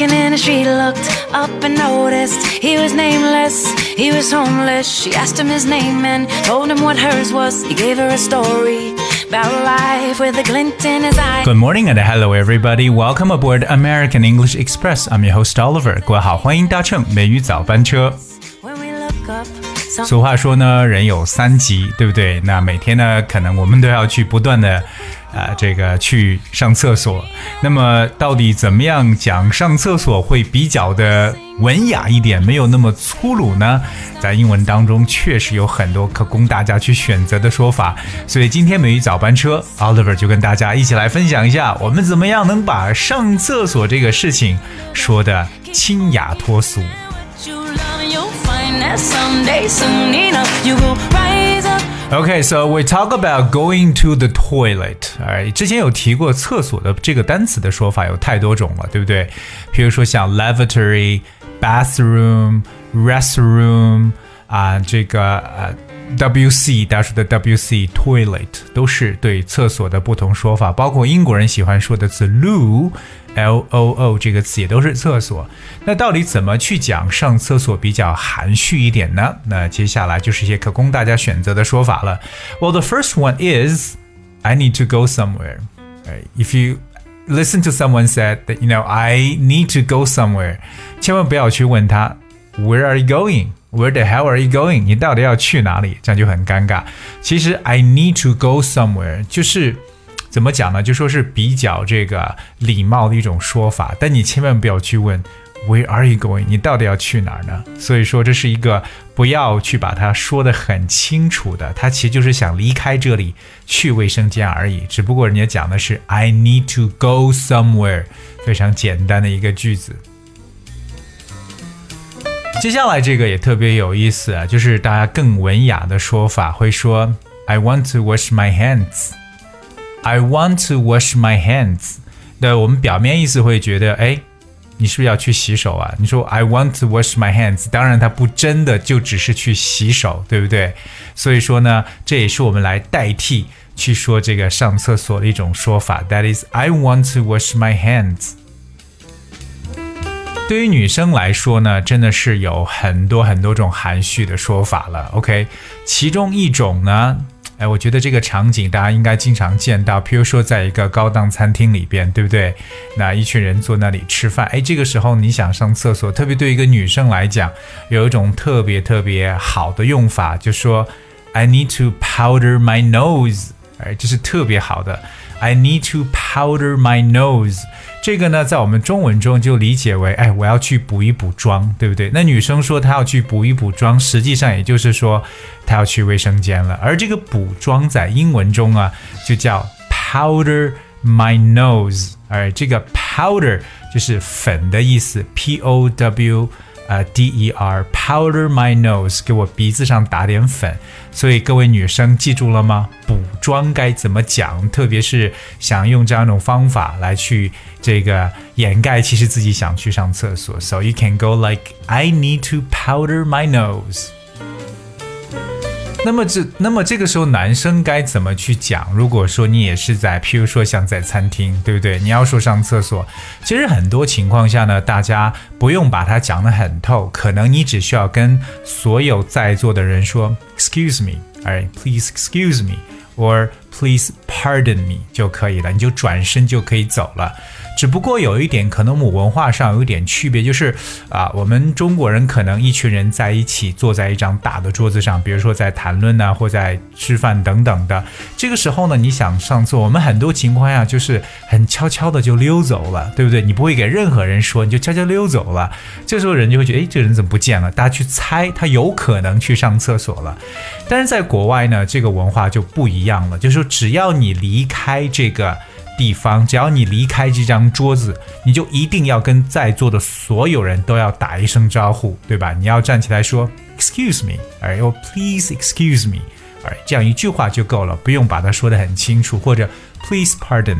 Walking in the street, looked up and noticed he was nameless, he was homeless. She asked him his name and told him what hers was. He gave her a story about life with a glint in his eye. Good morning and hello everybody. Welcome aboard American English Express. I'm your host Oliver. 各位好，欢迎搭乘美语早班车。 俗话说呢，人有三急，对不对？那每天呢，可能我们都要去不断的，呃，这个去上厕所。那么，到底怎么样讲上厕所会比较的文雅一点，没有那么粗鲁呢？在英文当中，确实有很多可供大家去选择的说法。所以今天美语早班车，Oliver 就跟大家一起来分享一下，我们怎么样能把上厕所这个事情说的清雅脱俗。Okay, so we talk about going to the toilet. 哎，之前有提过厕所的这个单词的说法有太多种了，对不对？比如说像 lavatory、bathroom、restroom 啊，这个呃 WC 大家说的 WC toilet 都是对厕所的不同说法，包括英国人喜欢说的词 loo。 L O O 这个词也都是厕所。那到底怎么去讲上厕所比较含蓄一点呢？那接下来就是一些可供大家选择的说法了。Well, the first one is I need to go somewhere. Right? If you listen to someone said that you know I need to go somewhere，千万不要去问他 Where are you going? Where the hell are you going? 你到底要去哪里？这样就很尴尬。其实 I need to go somewhere 就是。 怎么讲呢？就说是比较这个礼貌的一种说法，但你千万不要去问 Where are you going？你到底要去哪儿呢？所以说这是一个不要去把它说的很清楚的，他其实就是想离开这里去卫生间而已。只不过人家讲的是 I need to go somewhere，非常简单的一个句子。接下来这个也特别有意思啊，就是大家更文雅的说法会说 I want to wash my hands。I want to wash my hands。那我们表面意思会觉得，哎，你是不是要去洗手啊？你说 I want to wash my hands，当然它不真的就只是去洗手，对不对？所以说呢，这也是我们来代替去说这个上厕所的一种说法。That is I want to wash my hands。对于女生来说呢，真的是有很多很多种含蓄的说法了。OK，其中一种呢。哎，我觉得这个场景大家应该经常见到，比如说在一个高档餐厅里边，对不对？那一群人坐那里吃饭，哎，这个时候你想上厕所，特别对一个女生来讲，有一种特别特别好的用法，就说 I need to powder my nose，哎，这是特别好的。I need to powder my nose。这个呢，在我们中文中就理解为，哎，我要去补一补妆，对不对？那女生说她要去补一补妆，实际上也就是说她要去卫生间了。而这个补妆在英文中啊，就叫 powder my nose。哎这个 powder 就是粉的意思，P O W。呃，D E R powder my nose，给我鼻子上打点粉。所以各位女生记住了吗？补妆该怎么讲？特别是想用这样一种方法来去这个掩盖，其实自己想去上厕所。So you can go like I need to powder my nose。那么这，那么这个时候男生该怎么去讲？如果说你也是在，譬如说像在餐厅，对不对？你要说上厕所，其实很多情况下呢，大家不用把它讲得很透，可能你只需要跟所有在座的人说，Excuse me，哎，Please excuse me，or Please pardon me 就可以了，你就转身就可以走了。只不过有一点，可能我们文化上有一点区别，就是啊，我们中国人可能一群人在一起坐在一张大的桌子上，比如说在谈论呐、或在吃饭等等的。这个时候呢，你想上厕，我们很多情况下就是很悄悄的就溜走了，对不对？你不会给任何人说，你就悄悄溜走了。这时候人就会觉得，哎，这人怎么不见了？大家去猜他有可能去上厕所了。但是在国外呢，这个文化就不一样了，就是说只要你离开这个。地方，只要你离开这张桌子，你就一定要跟在座的所有人都要打一声招呼，对吧？你要站起来说 “excuse me”，哎，或 “please excuse me”，哎，这样一句话就够了，不用把它说得很清楚，或者 “please pardon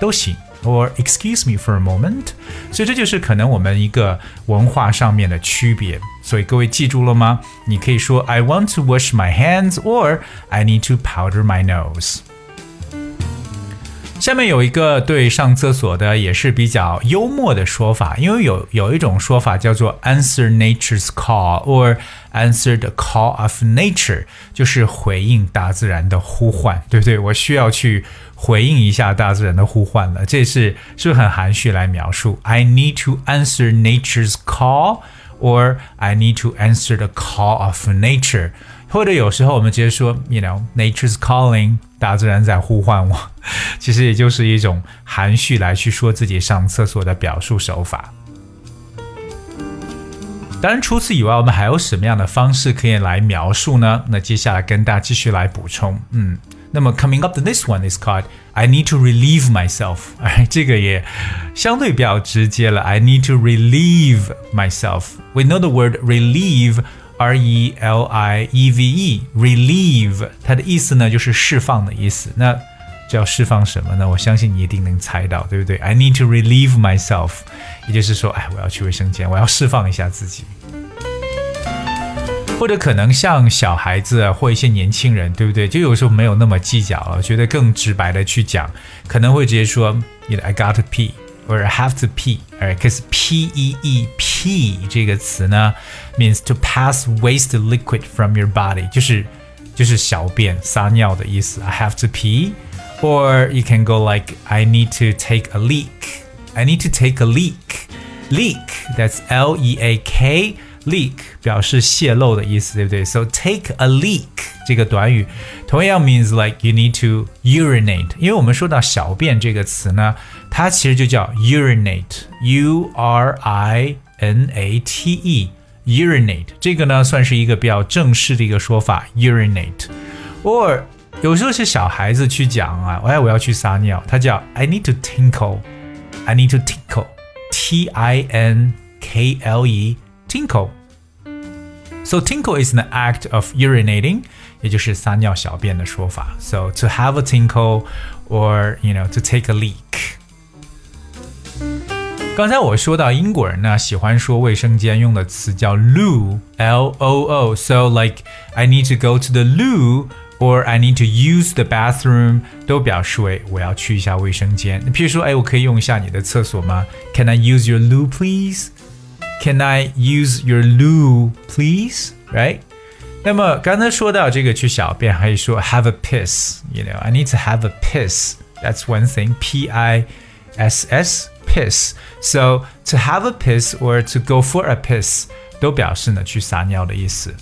都行，or “excuse me for a moment”。所以这就是可能我们一个文化上面的区别。所以各位记住了吗？你可以说 “I want to wash my hands” or “I need to powder my nose”。下面有一个对上厕所的也是比较幽默的说法，因为有有一种说法叫做 answer nature's call or answer the call of nature，就是回应大自然的呼唤，对不对？我需要去回应一下大自然的呼唤了，这是是不是很含蓄来描述？I need to answer nature's call or I need to answer the call of nature。或者有时候我们直接说，you know，nature's calling，大自然在呼唤我，其实也就是一种含蓄来去说自己上厕所的表述手法。当然，除此以外，我们还有什么样的方式可以来描述呢？那接下来跟大家继续来补充。嗯，那么 coming up the next one is called I need to relieve myself。哎，这个也相对比较直接了。I need to relieve myself。We know the word relieve。R E L I E V E，relieve，它的意思呢就是释放的意思。那这要释放什么呢？我相信你一定能猜到，对不对？I need to relieve myself，也就是说，哎，我要去卫生间，我要释放一下自己。或者可能像小孩子或一些年轻人，对不对？就有时候没有那么计较了，觉得更直白的去讲，可能会直接说，You know，I got to pee。or have to pee. Alright, because P E E P 这个词呢，means to pass waste liquid from your body，就是就是小便撒尿的意思。I have to pee, or you can go like I need to take a leak. I need to take a leak. Leak, that's L E A K. Leak 表示泄漏的意思，对不对？So take a leak 这个短语同样 means like you need to urinate。因为我们说到小便这个词呢，它其实就叫 urinate，U R I N A T E，urinate 这个呢算是一个比较正式的一个说法，urinate。or 有时候是小孩子去讲啊，哎，我要去撒尿，他叫 I need to tinkle，I need to tinkle，T I N K L E。tinkle. So tinkle is an act of urinating，也就是撒尿小便的说法。So to have a tinkle or you know to take a leak。刚才我说到英国人呢喜欢说卫生间用的词叫 loo，L O O。So like I need to go to the loo。 or I need to use the bathroom 都表示为我要去一下卫生间。譬如说，哎，我可以用一下你的厕所吗？Can I use your loo, please? Can I use your loo, please? Right? 那么刚才说到这个去小便，还说 have a piss. You know, I need to have a piss. That's one thing. P I S S piss. So to have a piss or to go for a piss 都表示呢去撒尿的意思。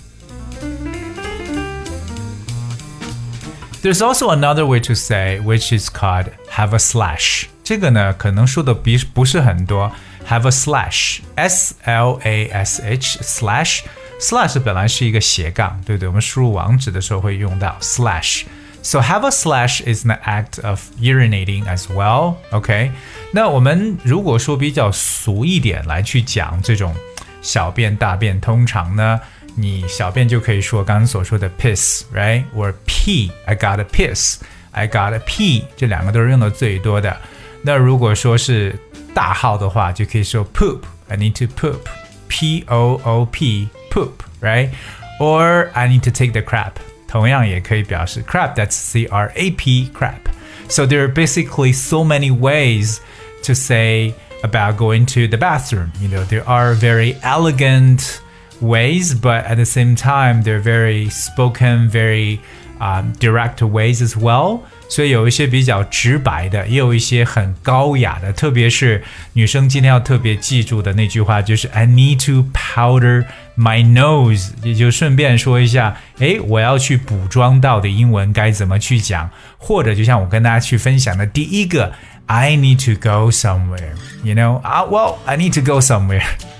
There's also another way to say, which is called have a slash. 这个呢，可能说的比不是很多。have a slash, S L A S H slash slash 本来是一个斜杠，对不对？我们输入网址的时候会用到 slash。So have a slash is an act of urinating as well. OK，那我们如果说比较俗一点来去讲这种小便、大便，通常呢， 你小便就可以说刚刚所说的 piss，right？or pee，I got a piss，I got a pee，这两个都是用的最多的。那如果说是大号的话，就可以说 poop，I need to poop，P O O P，poop，right？Or I need to take the crap，同样也可以表示 crap，that's C R A P，crap。So there are basically so many ways to say about going to the bathroom. You know, there are very elegant ways, but at the same time, they're very spoken, very um, direct ways as well. 所以有一些比较直白的，也有一些很高雅的，特别是女生今天要特别记住的那句话就是 "I need to powder my nose"，也就顺便说一下，哎，我要去补妆到的英文该怎么去讲，或者就像我跟大家去分享的第一个 "I need to go somewhere"，you know 啊，Well I need to go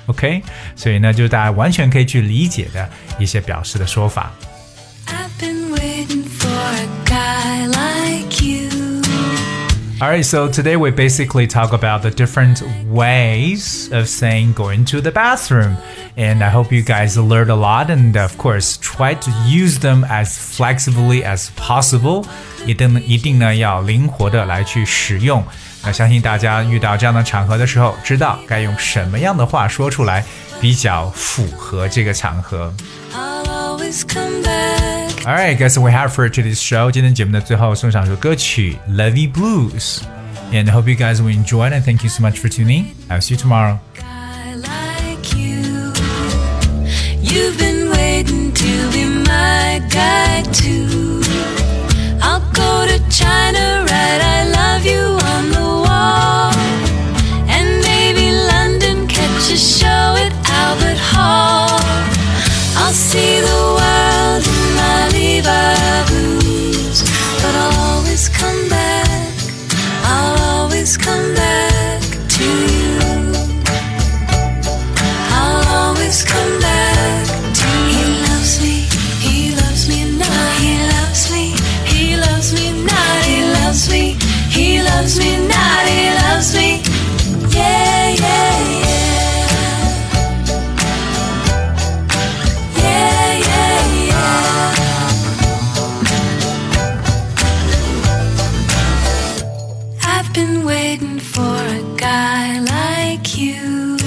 somewhere，OK，所以呢，就是大家完全可以去理解的一些表示的说法。Alright, so today we basically talk about the different ways of saying going to the bathroom. And I hope you guys learned a lot and of course try to use them as flexibly as possible. 一定一定呢要灵活的来去使用。 那相信大家遇到这样的场合的时候，知道该用什么样的话说出来比较符合这个场合。I'll always come back. All right, guys, we have for today's show. 今天节目的最后送上首歌曲《Levy Blues》，and I hope you guys will enjoy it. And thank you so much for tuning. I'll see you tomorrow. guy like you. You've been waiting to be my guy too. Been waiting for a guy like you.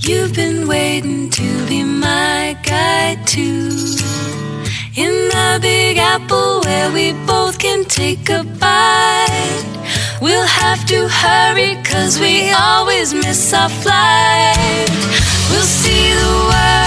You've been waiting to be my guy too. In the Big Apple where we both can take a bite. We'll have to hurry cause we always miss our flight. We'll see the world